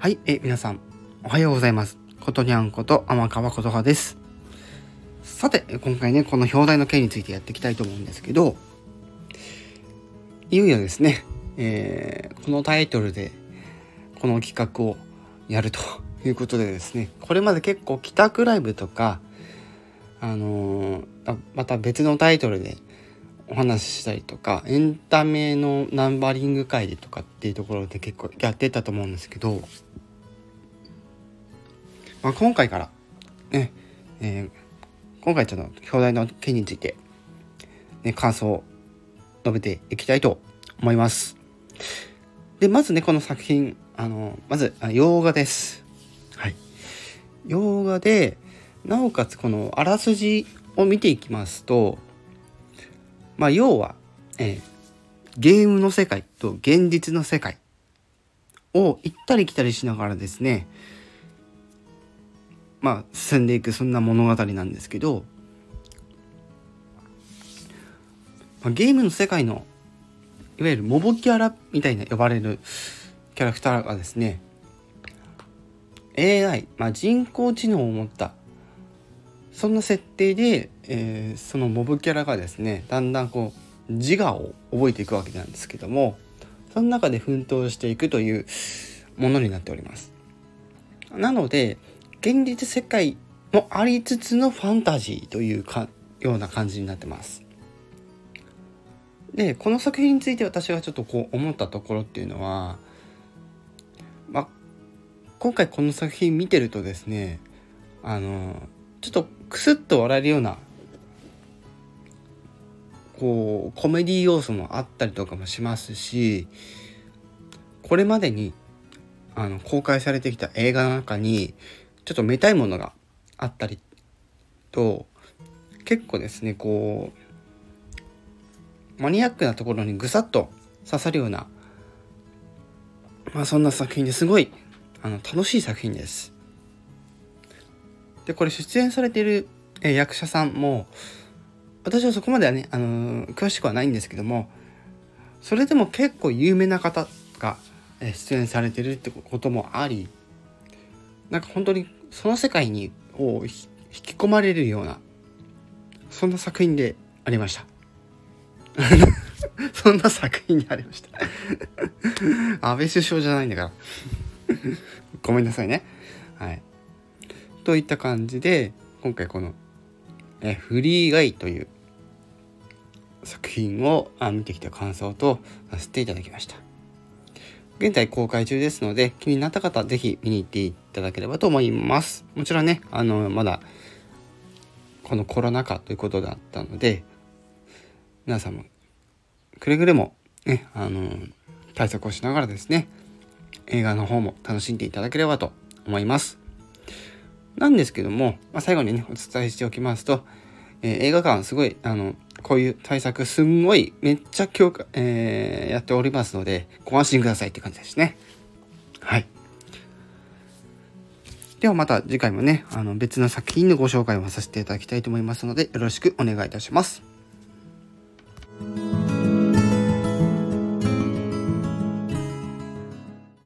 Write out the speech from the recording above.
はい、え、皆さん、おはようございます。ことにゃんこと天川ことはです。さて、今回ね、この表題の件についてやっていきたいと思うんですけど、いよいよですね、えー、このタイトルで、この企画をやると いうことでですね、これまで結構帰宅ライブとか、あのー、また別のタイトルでお話ししたりとかエンタメのナンバリング会でとかっていうところで結構やってたと思うんですけど、まあ、今回からね、えー、今回ちょっと表題の件について、ね、感想を述べていきたいと思います。でまずねこの作品あのまず洋画です。はい、洋画でなおかつこのあらすじを見ていきますとまあ、要は、えー、ゲームの世界と現実の世界を行ったり来たりしながらですね、まあ、進んでいくそんな物語なんですけど、まあ、ゲームの世界のいわゆるモボキャラみたいな呼ばれるキャラクターがですね AI、まあ、人工知能を持ったそんな設定でえー、そのモブキャラがですねだんだんこう自我を覚えていくわけなんですけどもその中で奮闘していくというものになっております。なので現実世界もありつつのファンタジーというかような感じになってます。でこの作品について私がちょっとこう思ったところっていうのは、まあ、今回この作品見てるとですねあのちょっとクスッと笑えるようなこうコメディ要素もあったりとかもしますしこれまでにあの公開されてきた映画の中にちょっとめたいものがあったりと結構ですねこうマニアックなところにぐさっと刺さるような、まあ、そんな作品ですごいあの楽しい作品です。でこれ出演されている役者さんも私はそこまではね、あのー、詳しくはないんですけどもそれでも結構有名な方が出演されてるってこともありなんか本当にその世界にを引き込まれるようなそんな作品でありました。そんな作品にありました。安倍首相じゃないんだから。ごめんなさいね。はい。といった感じで今回このえフリーガイという作品を見てきた感想とさせていただきました。現在公開中ですので、気になった方はぜひ見に行っていただければと思います。もちろんね、あの、まだ、このコロナ禍ということだったので、皆さんも、くれぐれも、ね、あの、対策をしながらですね、映画の方も楽しんでいただければと思います。なんですけども、まあ、最後にね、お伝えしておきますと、えー、映画館すごい、あの、こういう対策すんごいめっちゃ強化、えー、やっておりますので、ご安心くださいって感じですね。はい。ではまた次回もね、あの別の作品のご紹介をさせていただきたいと思いますので、よろしくお願いいたします。